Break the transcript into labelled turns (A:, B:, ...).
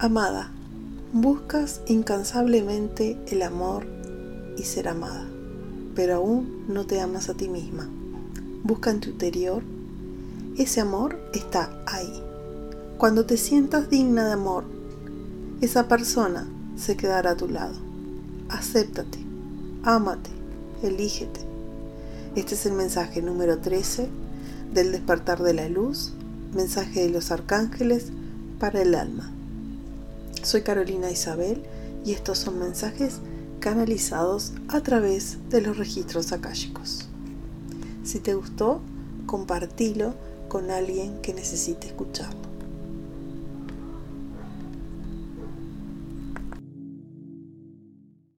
A: Amada, buscas incansablemente el amor y ser amada, pero aún no te amas a ti misma. Busca en tu interior. Ese amor está ahí. Cuando te sientas digna de amor, esa persona se quedará a tu lado. Acéptate, ámate, elígete. Este es el mensaje número 13 del despertar de la luz, mensaje de los arcángeles para el alma. Soy Carolina Isabel y estos son mensajes canalizados a través de los registros akáshicos. Si te gustó, compartilo con alguien que necesite escucharlo.